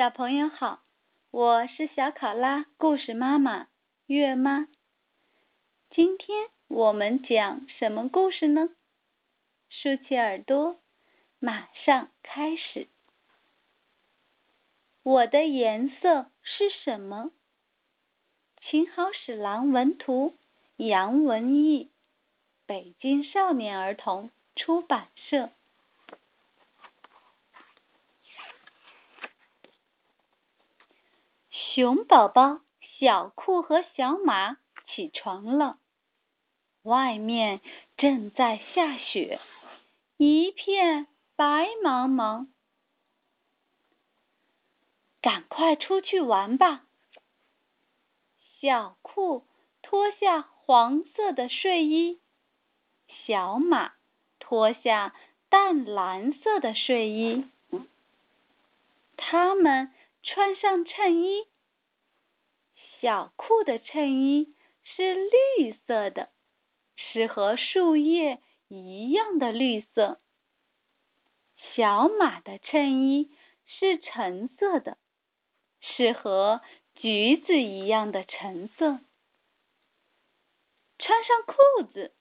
小朋友好，我是小考拉故事妈妈月妈。今天我们讲什么故事呢？竖起耳朵，马上开始。我的颜色是什么？秦好史郎文图，杨文艺，北京少年儿童出版社。熊宝宝、小酷和小马起床了，外面正在下雪，一片白茫茫。赶快出去玩吧！小酷脱下黄色的睡衣，小马脱下淡蓝色的睡衣，他们穿上衬衣。小裤的衬衣是绿色的，是和树叶一样的绿色。小马的衬衣是橙色的，是和橘子一样的橙色。穿上裤子，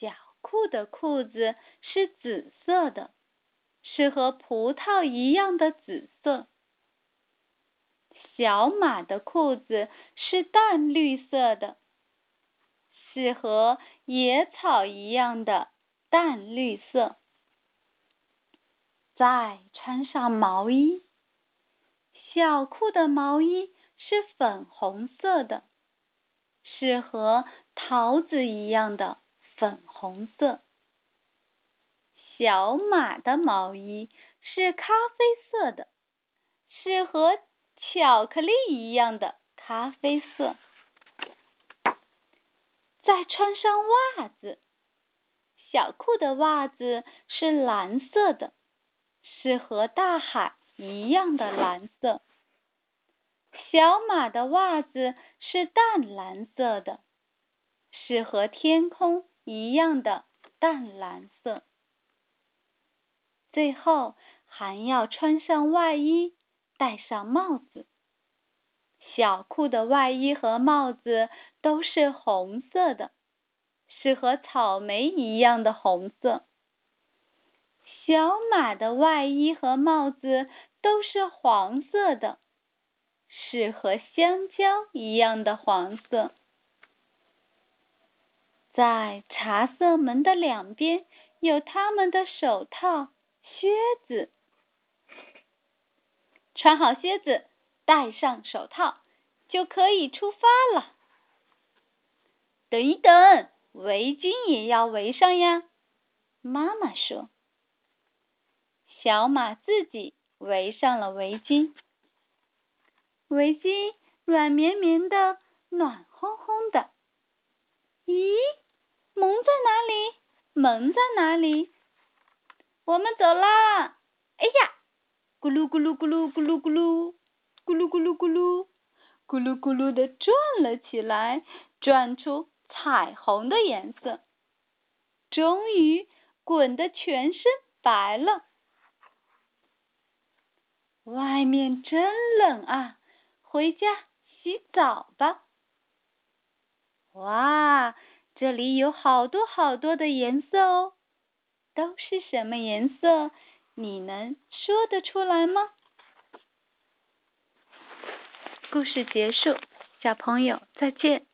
小裤的裤子是紫色的，是和葡萄一样的紫色。小马的裤子是淡绿色的，是和野草一样的淡绿色。再穿上毛衣，小裤的毛衣是粉红色的，是和桃子一样的粉红色。小马的毛衣是咖啡色的，是和。巧克力一样的咖啡色，再穿上袜子。小兔的袜子是蓝色的，是和大海一样的蓝色。小马的袜子是淡蓝色的，是和天空一样的淡蓝色。最后还要穿上外衣。戴上帽子，小兔的外衣和帽子都是红色的，是和草莓一样的红色。小马的外衣和帽子都是黄色的，是和香蕉一样的黄色。在茶色门的两边有他们的手套、靴子。穿好靴子，戴上手套，就可以出发了。等一等，围巾也要围上呀。妈妈说。小马自己围上了围巾，围巾软绵绵的，暖烘烘的。咦，门在哪里？门在哪里？我们走啦！哎呀！咕噜咕噜咕噜咕噜咕噜，咕噜咕噜咕噜，咕噜咕噜的转了起来，转出彩虹的颜色，终于滚得全身白了。外面真冷啊，回家洗澡吧。哇，这里有好多好多的颜色哦，都是什么颜色？你能说得出来吗？故事结束，小朋友再见。